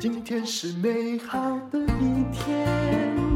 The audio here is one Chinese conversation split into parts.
今天是美好的一天，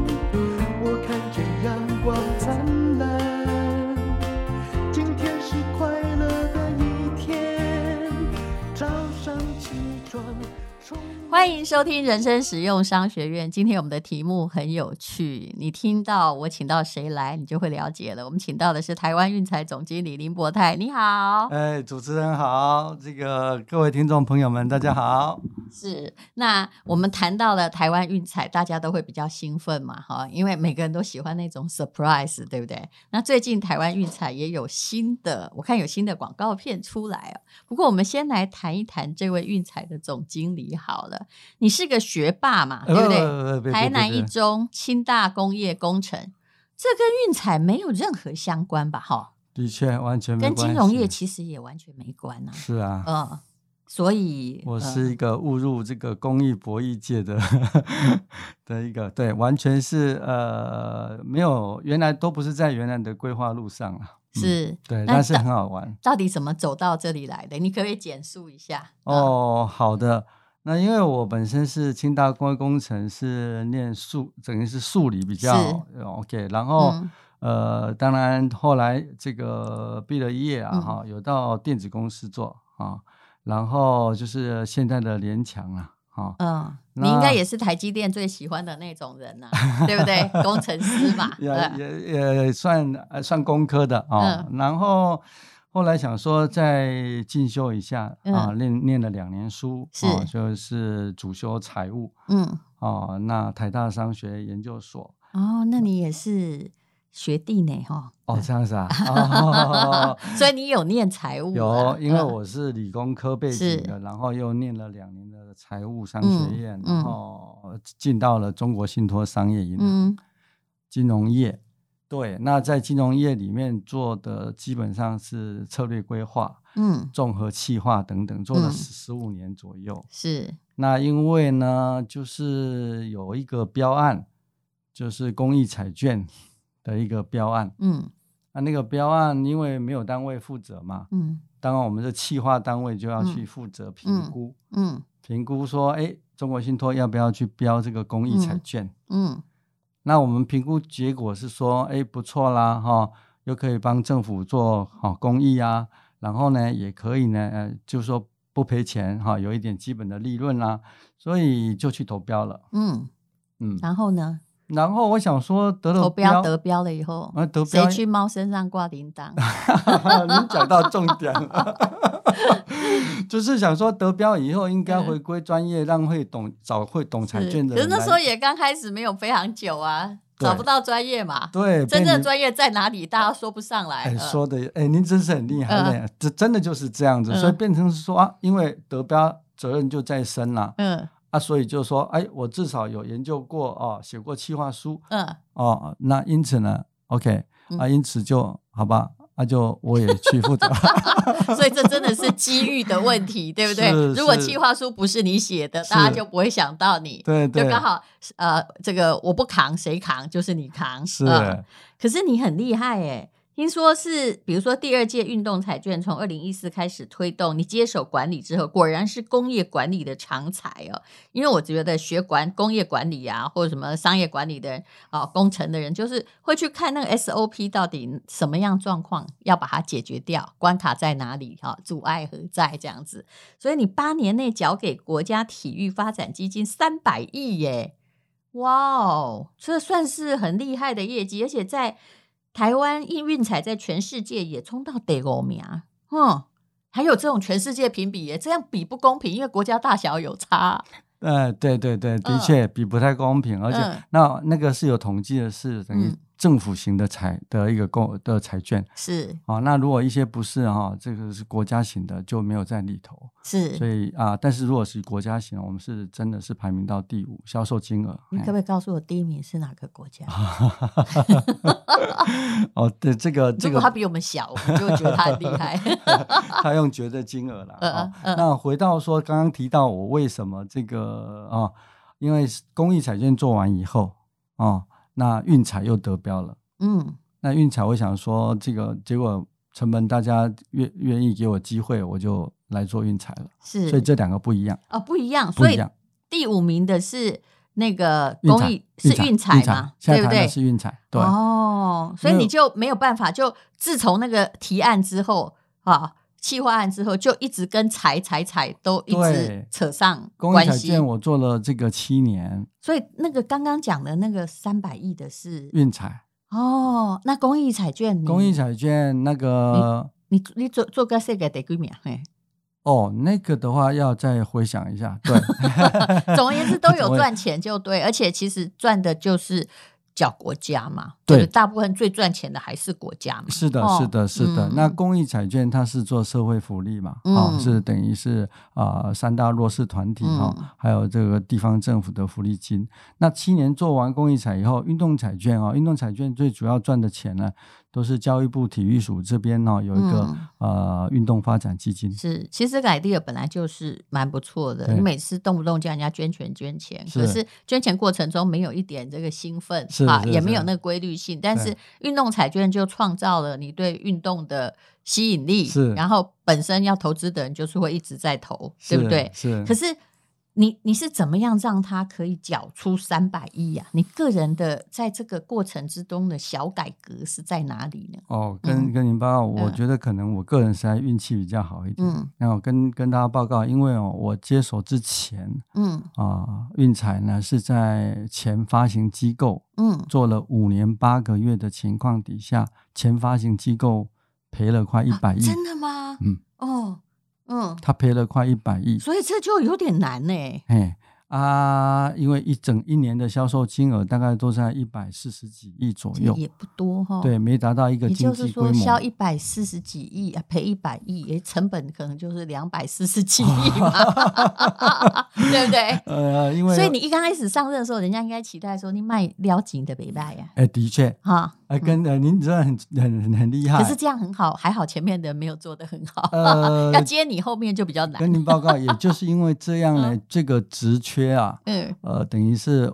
欢迎收听人生实用商学院。今天我们的题目很有趣，你听到我请到谁来，你就会了解了。我们请到的是台湾运彩总经理林博泰，你好。哎，主持人好，这个各位听众朋友们，大家好。是，那我们谈到了台湾运彩，大家都会比较兴奋嘛，哈，因为每个人都喜欢那种 surprise，对不对？那最近台湾运彩也有新的，我看有新的广告片出来哦。不过我们先来谈一谈这位运彩的总经理好了。你是个学霸嘛，对不对？呃、台南一中、清大工业工程，这跟运彩没有任何相关吧？哈，的确完全。跟金融业其实也完全没关啊。是啊，嗯，所以我是一个误入这个公益博弈界的 的一个，对，完全是呃没有，原来都不是在原来的规划路上啊。是、嗯，对，但是很好玩。到底怎么走到这里来的？你可不可以简述一下？哦，好的。那因为我本身是清大工业工程，是念数，等于是数理比较 OK。然后、嗯、呃，当然后来这个毕了业啊，哈、嗯，有到电子公司做啊，然后就是现在的联强啊，哈，嗯，你应该也是台积电最喜欢的那种人呐、啊，对不对？工程师嘛，也也也算算工科的啊，嗯、然后。后来想说再进修一下、嗯、啊，念念了两年书，是、啊，就是主修财务，嗯，哦、啊，那台大商学研究所，哦，那你也是学弟呢，哈，哦，这样子啊，哦、所以你有念财务、啊，有，因为我是理工科背景的，然后又念了两年的财务商学院，嗯、然后进到了中国信托商业银行、嗯、金融业。对，那在金融业里面做的基本上是策略规划，嗯，综合企划等等，做了十五年左右。嗯、是，那因为呢，就是有一个标案，就是公益彩券 的一个标案，嗯，那那个标案因为没有单位负责嘛，嗯，当然我们的企划单位就要去负责评估，嗯，嗯评估说，哎，中国信托要不要去标这个公益彩券，嗯。嗯那我们评估结果是说，哎，不错啦，哈、哦，又可以帮政府做好、哦、公益啊，然后呢，也可以呢，呃，就是说不赔钱，哈、哦，有一点基本的利润啦，所以就去投标了。嗯嗯，然后呢？然后我想说，得了投标得标了以后，啊，得标，谁去猫身上挂铃铛？你讲到重点了。就是想说得标以后应该回归专业，嗯、让会懂找会懂彩券的人。可是那时候也刚开始没有非常久啊，找不到专业嘛。对，真正专业在哪里？大家说不上来。哎，说的哎，您真是很厉害的，这、嗯、真的就是这样子，所以变成是说啊，因为德标责任就在身了。嗯啊，所以就说哎，我至少有研究过哦，写过企划书。嗯哦，那因此呢，OK 啊，因此就好吧。那、啊、就我也去负责，所以这真的是机遇的问题，对不对？如果计划书不是你写的，大家就不会想到你，对对，就刚好呃，这个我不扛谁扛，就是你扛，是、呃。可是你很厉害哎。听说是，比如说第二届运动彩券从二零一四开始推动，你接手管理之后，果然是工业管理的长才哦。因为我觉得学管工业管理啊，或者什么商业管理的啊，工程的人，就是会去看那个 SOP 到底什么样状况，要把它解决掉，关卡在哪里哈，阻碍何在这样子。所以你八年内缴给国家体育发展基金三百亿耶，哇哦，这算是很厉害的业绩，而且在。台湾运运彩在全世界也冲到第五名，嗯，还有这种全世界评比耶，这样比不公平，因为国家大小有差。呃，对对对，的确比不太公平，而且、嗯、那那个是有统计的，是等于。政府型的彩的一个公的彩券是啊，那如果一些不是哈，这个是国家型的就没有在里头是，所以啊，但是如果是国家型，我们是真的是排名到第五，销售金额。你可不可以告诉我第一名是哪个国家？哦，对，这个 这果他比我们小，我们就会觉得他很厉害。他用绝对金额了、呃呃呃。那回到说刚刚提到我为什么这个啊，因为公益彩券做完以后啊。那运彩又得标了，嗯，那运彩我想说，这个结果成本大家愿愿意给我机会，我就来做运彩了，是，所以这两个不一样哦，不一样，所以第五名的是那个公益是运彩嘛，对不对？是运彩，对哦，所以你就没有办法，就自从那个提案之后啊。企划案之后，就一直跟财财财都一直扯上关系。公益彩券我做了这个七年，所以那个刚刚讲的那个三百亿的是运彩哦。那公益彩券，公益彩券那个你你，你做做个这个得几秒？嘿，哦，那个的话要再回想一下。对，总而言之都有 赚钱就对，而且其实赚的就是。叫国家嘛，对，大部分最赚钱的还是国家嘛。是的，是的，是的。那公益彩券它是做社会福利嘛，啊，是等于是啊三大弱势团体哈，还有这个地方政府的福利金。那七年做完公益彩以后，运动彩券啊，运动彩券最主要赚的钱呢，都是教育部体育署这边呢有一个呃运动发展基金。是，其实 idea 本来就是蛮不错的。你每次动不动叫人家捐钱捐钱，可是捐钱过程中没有一点这个兴奋。啊，也没有那个规律性，但是运动彩券就创造了你对运动的吸引力，是，然后本身要投资的人就是会一直在投，对不对？是，可是。你你是怎么样让他可以缴出三百亿呀？你个人的在这个过程之中的小改革是在哪里呢？哦，跟跟您报告，我觉得可能我个人实在运气比较好一点。嗯，然后跟跟大家报告，因为哦，我接手之前，嗯啊，运彩呢是在前发行机构，嗯，做了五年八个月的情况底下，前发行机构赔了快一百亿。真的吗？嗯，哦。嗯，他赔了快一百亿，所以这就有点难呢。嘿。啊，因为一整一年的销售金额大概都在一百四十几亿左右，也不多哈。对，没达到一个经济规模。也就是说，销一百四十几亿啊，赔一百亿，成本可能就是两百四十几亿嘛，对不对？呃，因为所以你一刚开始上任的时候，人家应该期待说你卖了紧的北拜呀。哎，的确哈，哎，跟呃，您真的很很很厉害。可是这样很好，还好前面的没有做的很好，呃，要接你后面就比较难。跟您报告，也就是因为这样呢，这个职缺。缺啊，嗯，呃，等于是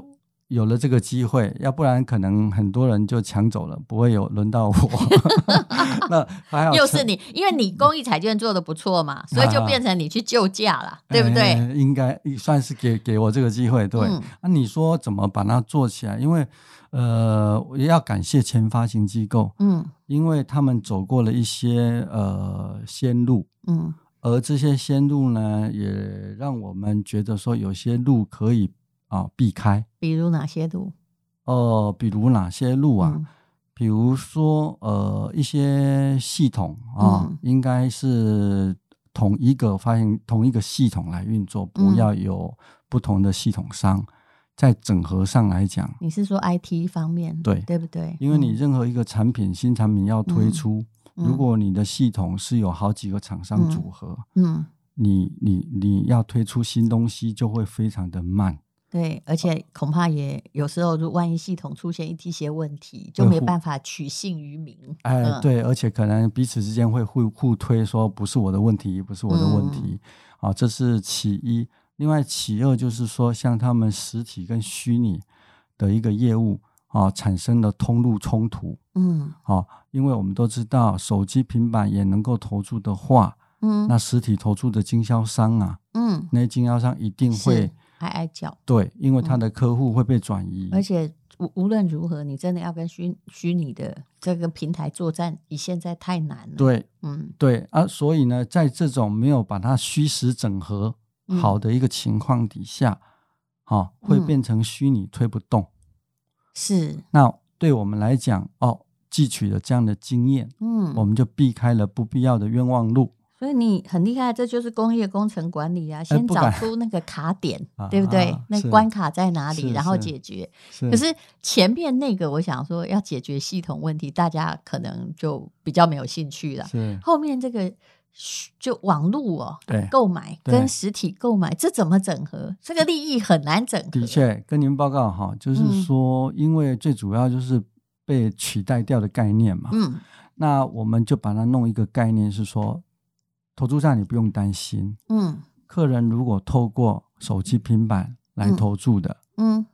有了这个机会，要不然可能很多人就抢走了，不会有轮到我。那还好，又是你，因为你公益彩券做得不错嘛，所以就变成你去救驾了，啊、对不对？欸、应该算是给给我这个机会，对。那、嗯啊、你说怎么把它做起来？因为呃，我也要感谢前发行机构，嗯，因为他们走过了一些呃先路，嗯。而这些先路呢，也让我们觉得说有些路可以啊避开。比如哪些路？哦、呃，比如哪些路啊？嗯、比如说呃一些系统啊，嗯、应该是同一个发行同一个系统来运作，不要有不同的系统商。在整合上来讲，你是说 IT 方面？对，对不对？因为你任何一个产品、嗯、新产品要推出。嗯如果你的系统是有好几个厂商组合，嗯，嗯你你你要推出新东西就会非常的慢，对，而且恐怕也有时候，如万一系统出现一些问题，就没办法取信于民。哎，嗯、对，而且可能彼此之间会互互推，说不是我的问题，不是我的问题，嗯、啊，这是其一。另外其二就是说，像他们实体跟虚拟的一个业务。啊，产生了通路冲突。嗯，好、啊，因为我们都知道，手机、平板也能够投注的话，嗯，那实体投注的经销商啊，嗯，那些经销商一定会挨挨叫。对，因为他的客户会被转移。而且无无论如何，你真的要跟虚虚拟的这个平台作战，你现在太难了。对，嗯，对啊，所以呢，在这种没有把它虚实整合好的一个情况底下，啊，会变成虚拟推不动。是，那对我们来讲，哦，汲取了这样的经验，嗯，我们就避开了不必要的冤枉路。所以你很厉害，这就是工业工程管理啊，先找出那个卡点，呃、对不对？啊、那关卡在哪里，然后解决。可是前面那个，我想说要解决系统问题，大家可能就比较没有兴趣了。是后面这个。就网络哦，对，购买跟实体购买这怎么整合？这个利益很难整合。的确，跟您报告哈，就是说，因为最主要就是被取代掉的概念嘛。嗯，那我们就把它弄一个概念，是说，投注站你不用担心。嗯，客人如果透过手机、平板来投注的，嗯，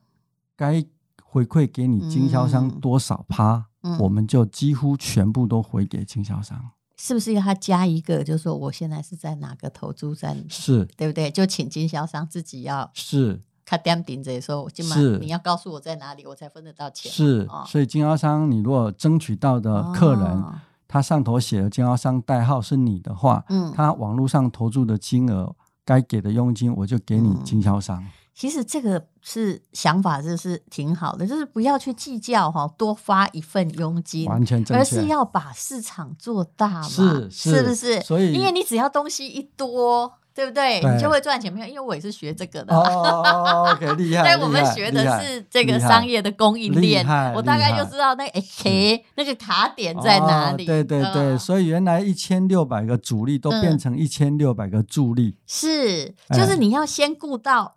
该回馈给你经销商多少趴，我们就几乎全部都回给经销商。是不是要他加一个？就是说我现在是在哪个投注站？是，对不对？就请经销商自己要是他点顶着的时候，起码你要告诉我在哪里，我才分得到钱。是，哦、所以经销商，你如果争取到的客人，哦、他上头写的经销商代号是你的话，嗯，他网络上投注的金额，该给的佣金，我就给你经销商。嗯其实这个是想法，就是挺好的，就是不要去计较哈，多发一份佣金，完全正确，而是要把市场做大嘛，是是，是不是？所以，因为你只要东西一多，对不对？就会赚钱。没有，因为我也是学这个的。哦，OK，厉害。对我们学的是这个商业的供应链，我大概就知道那个 K 那个卡点在哪里。哦、对对对，嗯、所以原来一千六百个主力都变成一千六百个助力。嗯、是，就是你要先顾到。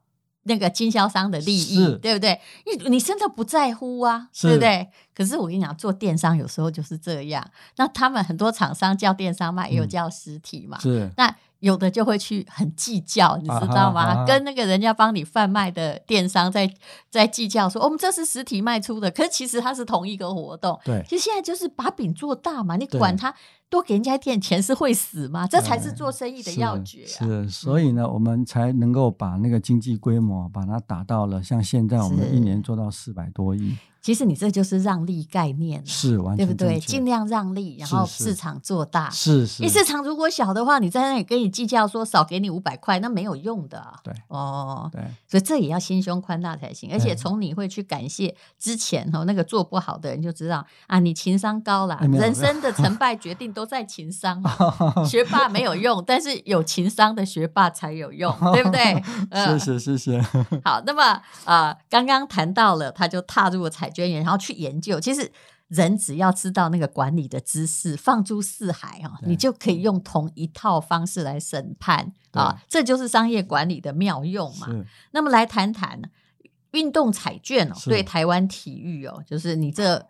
那个经销商的利益，对不对？你你真的不在乎啊，对不对？可是我跟你讲，做电商有时候就是这样。那他们很多厂商叫电商卖，也有叫实体嘛。嗯、是。那有的就会去很计较，你知道吗？啊啊啊、跟那个人家帮你贩卖的电商在在计较说，说我们这是实体卖出的，可是其实它是同一个活动。对。其实现在就是把饼做大嘛，你管它。多给人家一点钱是会死吗？这才是做生意的要诀啊！是，是，所以呢，我们才能够把那个经济规模把它打到了像现在我们一年做到四百多亿。其实你这就是让利概念，是完全对不对？尽量让利，然后市场做大。是市场如果小的话，你在那里跟你计较说少给你五百块，那没有用的。对哦，对，所以这也要心胸宽大才行。而且从你会去感谢之前哈那个做不好的人，就知道啊，你情商高啦。人生的成败决定都在情商，学霸没有用，但是有情商的学霸才有用，对不对？谢谢，谢谢。好，那么啊，刚刚谈到了，他就踏入了彩娟园，然后去研究。其实人只要知道那个管理的知识，放诸四海啊，对你就可以用同一套方式来审判啊。这就是商业管理的妙用嘛。那么来谈谈运动彩券哦，是对台湾体育哦，就是你这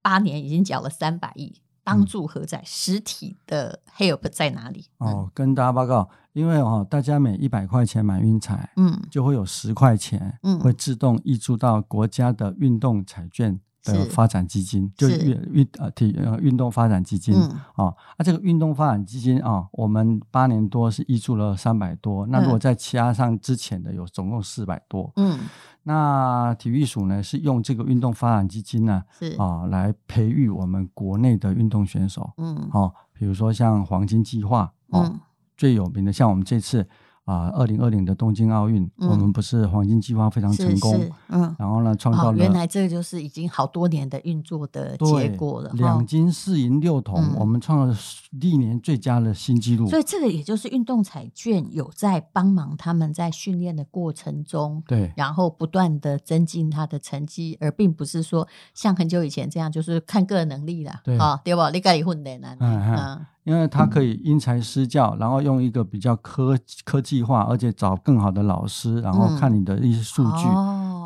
八年已经缴了三百亿，帮助何在？实体的 help 在哪里？哦，跟大家报告。因为哦，大家每一百块钱买运彩，嗯，就会有十块钱，嗯，会自动溢注到国家的运动彩券的发展基金，是。就运运呃体呃运动发展基金，嗯、哦，啊，这个运动发展基金啊、哦，我们八年多是挹注了三百多，那如果再加上之前的有总共四百多，嗯，那体育署呢是用这个运动发展基金呢，是。啊、哦，来培育我们国内的运动选手，嗯，哦，比如说像黄金计划，哦。嗯最有名的，像我们这次啊，二零二零的东京奥运，嗯、我们不是黄金计划非常成功，嗯，然后呢，创造了、哦、原来这个就是已经好多年的运作的结果了，两金四银六铜，嗯、我们创了历年最佳的新纪录。所以这个也就是运动彩券有在帮忙他们在训练的过程中，对，然后不断的增进他的成绩，而并不是说像很久以前这样，就是看个人能力了，对，哦、对吧？你该混的难，嗯。嗯因为他可以因材施教，然后用一个比较科科技化，而且找更好的老师，然后看你的一些数据，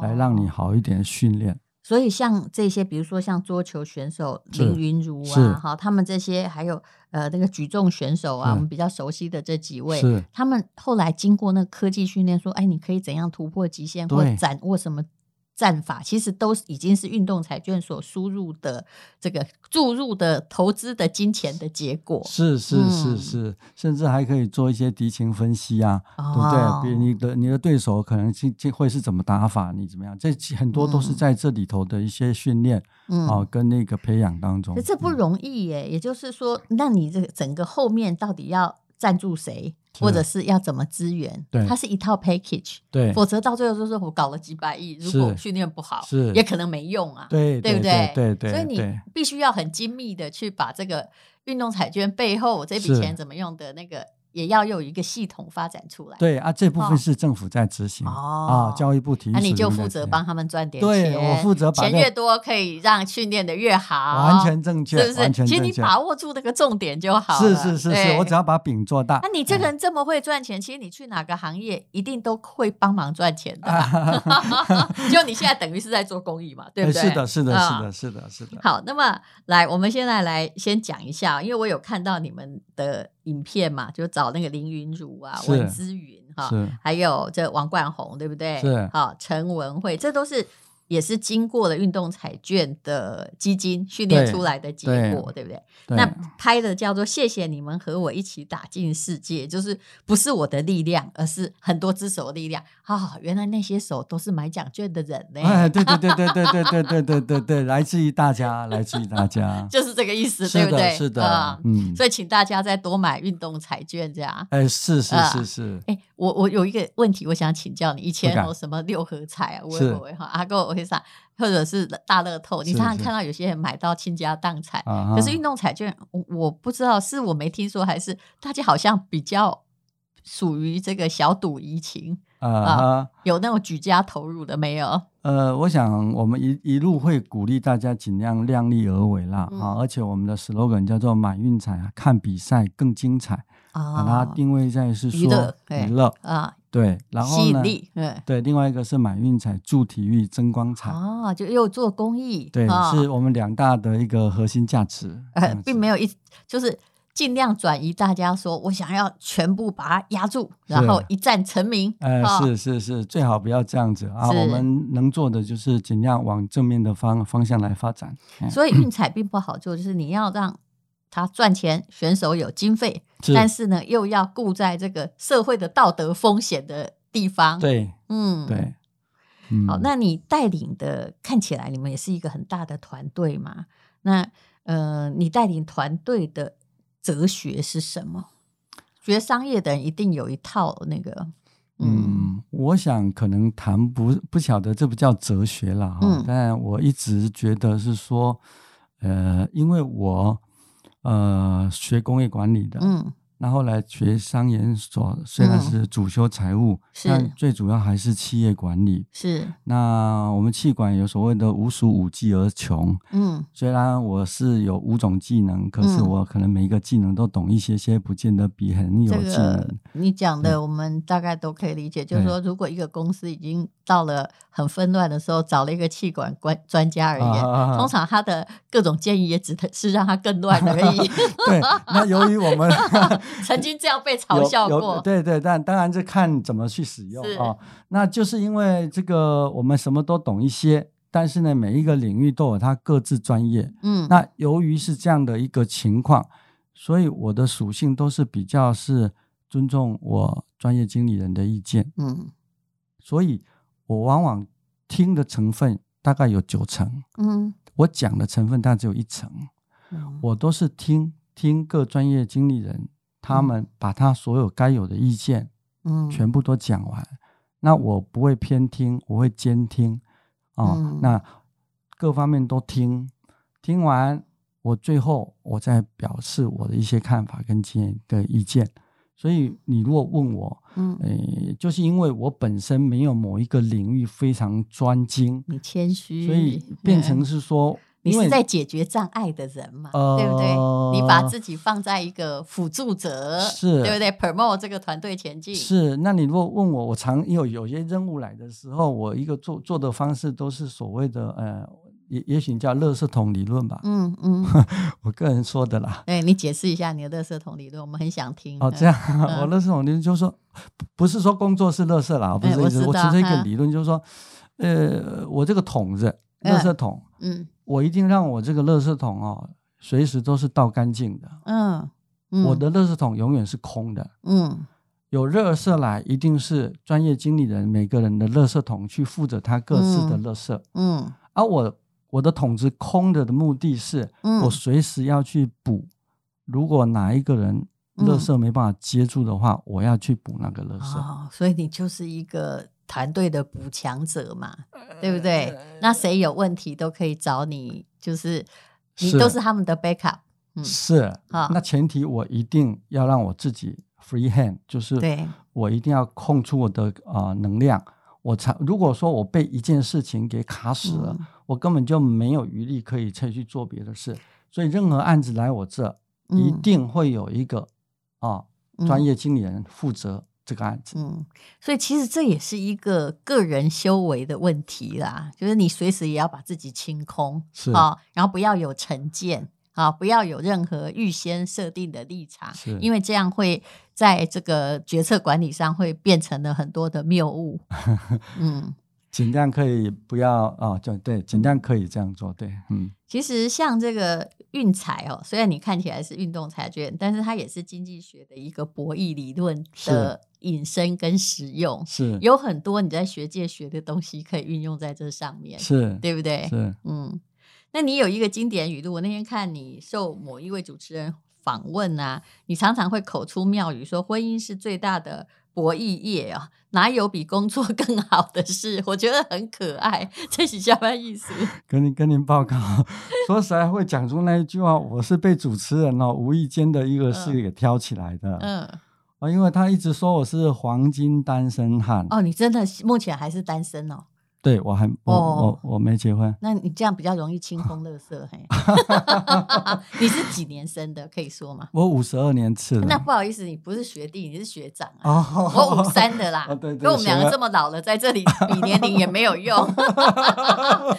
来让你好一点训练。所以像这些，比如说像桌球选手林云如啊，哈，他们这些还有呃那个举重选手啊，我们比较熟悉的这几位，他们后来经过那个科技训练，说，哎，你可以怎样突破极限，或掌握什么？战法其实都已经是运动彩券所输入的这个注入的投资的金钱的结果。是是是是，嗯、甚至还可以做一些敌情分析啊，哦、对不对？比如你的你的对手可能会会是怎么打法，你怎么样？这很多都是在这里头的一些训练，嗯、啊，跟那个培养当中。这不容易耶，嗯、也就是说，那你这个整个后面到底要赞助谁？或者是要怎么资源？对，它是一套 package，对，否则到最后就是我搞了几百亿，如果训练不好，是也可能没用啊，对，对不对？对对，所以你必须要很精密的去把这个运动彩券背后这笔钱怎么用的那个。也要有一个系统发展出来。对啊，这部分是政府在执行哦，啊教育部提。那你就负责帮他们赚点钱。对，我负责把钱越多，可以让训练的越好。完全正确，是不是？其实你把握住那个重点就好。是是是是，我只要把饼做大。那你这个人这么会赚钱，其实你去哪个行业一定都会帮忙赚钱的。就你现在等于是在做公益嘛，对不对？是的，是的，是的，是的，是的。好，那么来，我们现在来先讲一下，因为我有看到你们的。影片嘛，就找那个林云儒啊、文姿云哈，还有这王冠宏，对不对？是好，陈文慧，这都是也是经过了运动彩券的基金训练出来的结果，对，对不对？对，那拍的叫做“谢谢你们和我一起打进世界”，就是不是我的力量，而是很多只手的力量啊、哦！原来那些手都是买奖券的人呢！哎，对对对对对对对对对对对，来自于大家，来自于大家，就是这个意思，对不对？是的，嗯，所以请大家再多买运动彩券，这样。哎，是是是是。哎，我我有一个问题，我想请教你，以前有什么六合彩啊？我我我哈阿哥我会上。或者是大乐透，你常常看到有些人买到倾家荡产，可是运动彩券，我我不知道是我没听说，还是大家好像比较属于这个小赌怡情啊，啊，有那种举家投入的没有？呃，我想我们一一路会鼓励大家尽量量力而为啦，嗯、啊，而且我们的 slogan 叫做买运彩，看比赛更精彩。把、啊、它定位在是说娱乐啊，对，然后呢，对，另外一个是买运彩助体育增光彩啊，就又做公益，对，啊、是我们两大的一个核心价值，呃，并没有一就是尽量转移大家说我想要全部把它压住，然后一战成名，呃，是是是，最好不要这样子啊，我们能做的就是尽量往正面的方方向来发展，所以运彩并不好做，就是你要让。他赚钱，选手有经费，是但是呢，又要顾在这个社会的道德风险的地方。对，嗯，对，嗯、好，那你带领的看起来你们也是一个很大的团队嘛？那呃，你带领团队的哲学是什么？学商业的人一定有一套那个，嗯，嗯我想可能谈不不晓得这不叫哲学了哈，嗯、但我一直觉得是说，呃，因为我。呃，学工业管理的，那后来学商研所，虽然是主修财务，但最主要还是企业管理。是，那我们气管有所谓的五属五技而穷，嗯，虽然我是有五种技能，可是我可能每一个技能都懂一些些，不见得比很有技能。这个、你讲的我们大概都可以理解，就是说，如果一个公司已经到了很纷乱的时候，找了一个气管专专家而言，啊、通常他的各种建议也只是让他更乱而已。对，那由于我们 曾经这样被嘲笑过，对对，但当然这看怎么去使用啊、哦。那就是因为这个，我们什么都懂一些，但是呢，每一个领域都有它各自专业。嗯，那由于是这样的一个情况，所以我的属性都是比较是尊重我专业经理人的意见。嗯，所以。我往往听的成分大概有九成，嗯，我讲的成分大概只有一成，嗯，我都是听听各专业经理人他们把他所有该有的意见，嗯，全部都讲完，那我不会偏听，我会兼听，哦，嗯，那各方面都听，听完我最后我再表示我的一些看法跟建的意见。所以你如果问我，嗯，诶，就是因为我本身没有某一个领域非常专精，你谦虚，所以变成是说，你是在解决障碍的人嘛，呃、对不对？你把自己放在一个辅助者，是，对不对？promote 这个团队前进，是。那你如果问我，我常有有些任务来的时候，我一个做做的方式都是所谓的，呃。也也许叫垃圾桶理论吧，嗯嗯，嗯 我个人说的啦。哎，你解释一下你的垃圾桶理论，我们很想听。哦，这样，嗯、我垃圾桶理论就是说，不是说工作是垃圾啦，不是我只是一个理论，就是说，呃，我这个桶子，垃圾桶，嗯，我一定让我这个垃圾桶哦，随时都是倒干净的，嗯，嗯我的垃圾桶永远是空的，嗯，有垃圾来，一定是专业经理人每个人的垃圾桶去负责他各自的垃圾，嗯，嗯而我。我的桶子空的的目的是，我随时要去补。嗯、如果哪一个人垃圾没办法接住的话，嗯、我要去补那个垃圾。哦，所以你就是一个团队的补强者嘛，呃、对不对？呃、那谁有问题都可以找你，就是你都是他们的 backup。嗯、是啊，哦、那前提我一定要让我自己 free hand，就是我一定要空出我的啊、呃、能量。我才如果说我被一件事情给卡死了，嗯、我根本就没有余力可以再去做别的事。所以任何案子来我这，嗯、一定会有一个啊专业经理人负责这个案子。嗯，所以其实这也是一个个人修为的问题啦，就是你随时也要把自己清空，是啊，然后不要有成见。啊，不要有任何预先设定的立场，是因为这样会在这个决策管理上会变成了很多的谬误。嗯，尽量可以不要哦，就对，尽量可以这样做，对，嗯。其实像这个运彩哦，虽然你看起来是运动彩券，但是它也是经济学的一个博弈理论的引申跟使用，是有很多你在学界学的东西可以运用在这上面，是对不对？是，嗯。那你有一个经典语录，我那天看你受某一位主持人访问啊，你常常会口出妙语，说婚姻是最大的博弈业啊，哪有比工作 更好的事？我觉得很可爱，这是下班意思？跟您跟您报告，说实在会讲出那一句话，我是被主持人哦无意间的一个事给挑起来的，嗯，啊，因为他一直说我是黄金单身汉，哦，你真的目前还是单身哦？对，我还我、哦、我我没结婚，那你这样比较容易清风乐色嘿。你是几年生的？可以说吗？我五十二年次的。那不好意思，你不是学弟，你是学长啊。哦、我五三的啦。哦、对对跟我们两个这么老了，在这里比年龄也没有用。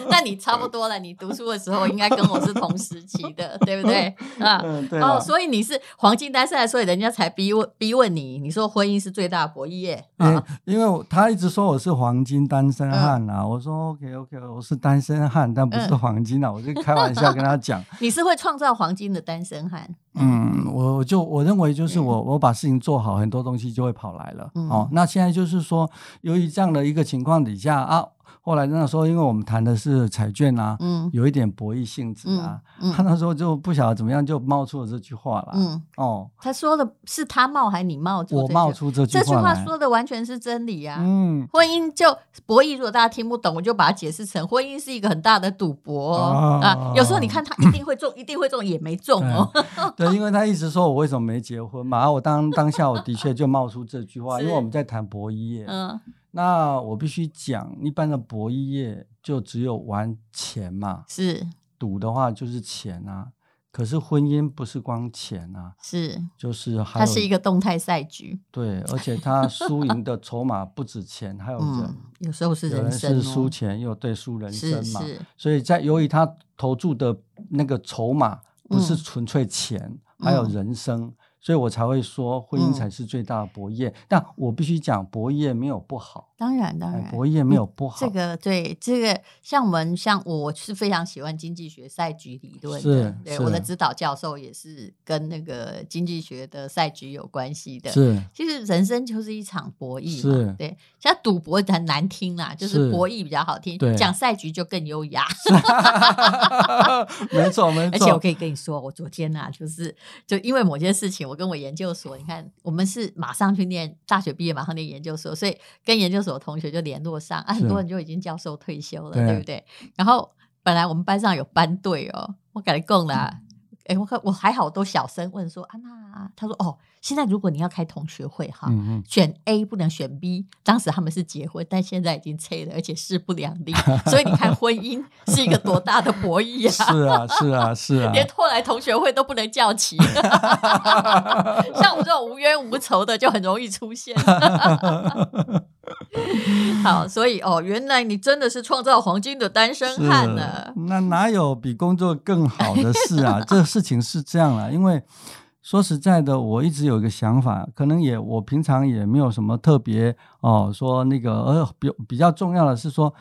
那你差不多了，你读书的时候应该跟我是同时期的，对不对？啊，嗯、对。哦，所以你是黄金单身，所以人家才逼问逼问你。你说婚姻是最大的博弈业。嗯，因为他一直说我是黄金单身汉啊。嗯啊，我说 OK OK，我是单身汉，但不是黄金啊，嗯、我就开玩笑跟他讲。你是会创造黄金的单身汉？嗯，我就我认为就是我、嗯、我把事情做好，很多东西就会跑来了。嗯、哦，那现在就是说，由于这样的一个情况底下啊。后来那时候，因为我们谈的是彩券啊，嗯，有一点博弈性质啊，嗯嗯、他那时候就不晓得怎么样，就冒出了这句话了。嗯，哦，他说的是他冒还是你冒出？我冒出这句话。这句话说的完全是真理啊。嗯，婚姻就博弈，如果大家听不懂，我就把它解释成婚姻是一个很大的赌博、哦、啊。有时候你看他一定会中，一定会中，也没中哦。对，对，因为他一直说我为什么没结婚嘛，我当当下我的确就冒出这句话，因为我们在谈博弈。嗯。那我必须讲，一般的博弈业就只有玩钱嘛，是赌的话就是钱啊。可是婚姻不是光钱啊，是就是它是一个动态赛局，对，而且它输赢的筹码不止钱，还有人，嗯、有时候是人生、哦、有人是输钱，又对输人生嘛，所以在由于他投注的那个筹码不是纯粹钱，嗯、还有人生。所以我才会说，婚姻才是最大的博弈。嗯、但我必须讲，博弈没有不好。当然，当然，博弈没有不好。这个对，这个像我们像我是非常喜欢经济学赛局理论的。是，对，我的指导教授也是跟那个经济学的赛局有关系的。是，其实人生就是一场博弈嘛。是，对，像赌博很难听啦，就是博弈比较好听。对，讲赛局就更优雅。没错，没错。而且我可以跟你说，我昨天呐、啊，就是就因为某件事情。我跟我研究所，你看，我们是马上去念大学毕业，马上念研究所，所以跟研究所的同学就联络上啊，很多人就已经教授退休了，对，对不对？然后本来我们班上有班队哦，我改供了，哎。我我还好，都小声问说啊，那他说哦，现在如果你要开同学会哈，选 A 不能选 B。当时他们是结婚，但现在已经拆了，而且势不两立。所以你看，婚姻是一个多大的博弈啊！是啊，是啊，是啊，连后来同学会都不能叫齐。像我们这种无冤无仇的，就很容易出现。好，所以哦，原来你真的是创造黄金的单身汉呢？那哪有比工作更好的事啊？这事情是这样啊，因为说实在的，我一直有一个想法，可能也我平常也没有什么特别哦，说那个呃比比较重要的是说，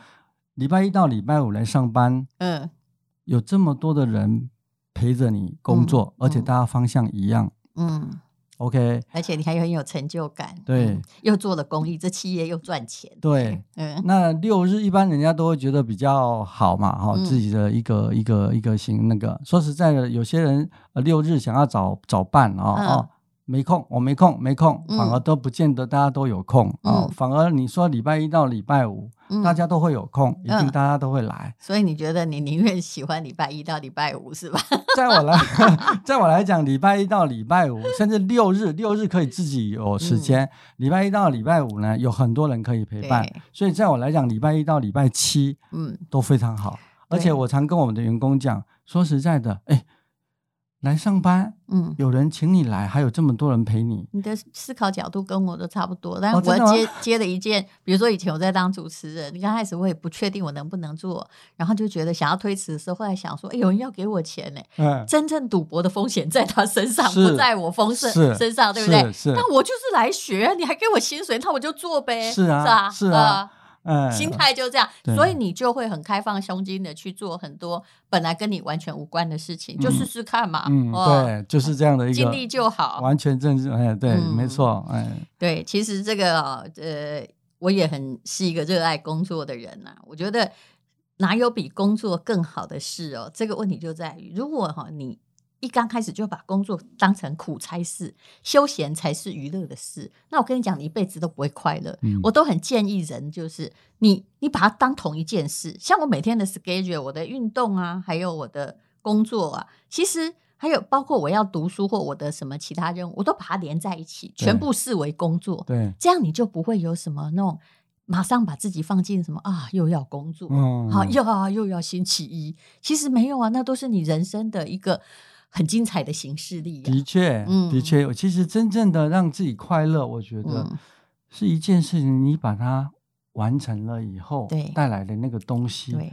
礼拜一到礼拜五来上班，嗯，有这么多的人陪着你工作，嗯、而且大家方向一样，嗯。OK，而且你还很有成就感，对、嗯，又做了公益，这企业又赚钱，对，嗯，那六日一般人家都会觉得比较好嘛，哈、嗯，自己的一个一个一个行那个，说实在的，有些人呃六日想要找找伴啊，嗯、哦。没空，我没空，没空，反而都不见得大家都有空啊、嗯哦。反而你说礼拜一到礼拜五，嗯、大家都会有空，一定大家都会来。所以你觉得你宁愿喜欢礼拜一到礼拜五是吧？在我来，在我来讲，礼拜一到礼拜五，甚至六日，六日可以自己有时间。礼、嗯、拜一到礼拜五呢，有很多人可以陪伴。所以在我来讲，礼拜一到礼拜七，嗯，都非常好。而且我常跟我们的员工讲，说实在的，哎。来上班，嗯，有人请你来，还有这么多人陪你。你的思考角度跟我都差不多，但是我要接、哦、接了一件，比如说以前我在当主持人，你刚开始我也不确定我能不能做，然后就觉得想要推辞的时候，后来想说，哎，有人要给我钱呢。嗯，真正赌博的风险在他身上，不在我丰盛身上，对不对？是。那我就是来学，你还给我薪水，那我就做呗。是啊，是啊。是啊嗯，心态就这样，所以你就会很开放胸襟的去做很多本来跟你完全无关的事情，就试试看嘛。嗯，对，就是这样的一个尽力就好，完全正确。哎，对，没错，哎，对，其实这个呃，我也很是一个热爱工作的人呐，我觉得。哪有比工作更好的事哦？这个问题就在于，如果哈你一刚开始就把工作当成苦差事，休闲才是娱乐的事，那我跟你讲，你一辈子都不会快乐。嗯、我都很建议人，就是你你把它当同一件事，像我每天的 schedule，我的运动啊，还有我的工作啊，其实还有包括我要读书或我的什么其他任务，我都把它连在一起，全部视为工作。对，这样你就不会有什么那种。马上把自己放进什么啊？又要工作，嗯、好，又啊又要星期一。其实没有啊，那都是你人生的一个很精彩的形式力、啊。的确，嗯，的确，其实真正的让自己快乐，我觉得是一件事情，你把它完成了以后，对，带来的那个东西。对。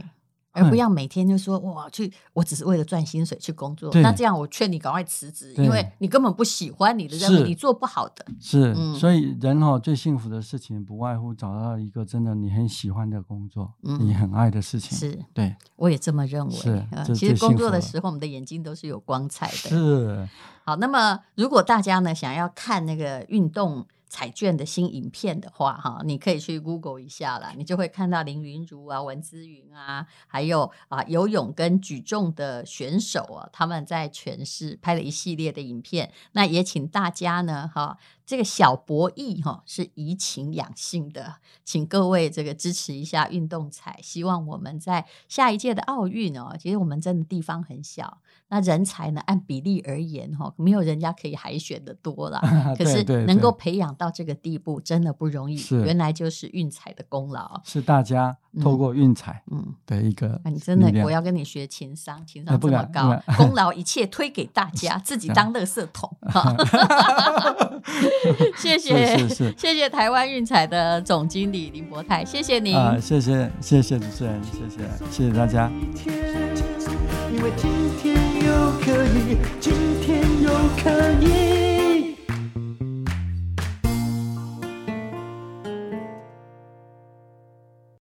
而不要每天就说哇，去，我只是为了赚薪水去工作。那这样我劝你赶快辞职，因为你根本不喜欢你的任务，你做不好的。是，所以人哦最幸福的事情不外乎找到一个真的你很喜欢的工作，你很爱的事情。是，对，我也这么认为。是，其实工作的时候，我们的眼睛都是有光彩的。是。好，那么如果大家呢想要看那个运动彩券的新影片的话，哈，你可以去 Google 一下啦，你就会看到林昀儒啊、文姿云啊，还有啊游泳跟举重的选手啊，他们在诠释拍了一系列的影片。那也请大家呢，哈，这个小博弈哈是怡情养性的，请各位这个支持一下运动彩，希望我们在下一届的奥运哦，其实我们真的地方很小。那人才呢？按比例而言，哈，没有人家可以海选的多了。可是能够培养到这个地步，真的不容易。原来就是运彩的功劳，是大家透过运彩，嗯，的一个。你真的，我要跟你学情商，情商这么高，功劳一切推给大家，自己当垃圾桶。谢谢，谢谢台湾运彩的总经理林博泰，谢谢您。啊，谢谢，谢谢主持人，谢谢，谢谢大家。因为今天又可以，今天又可以。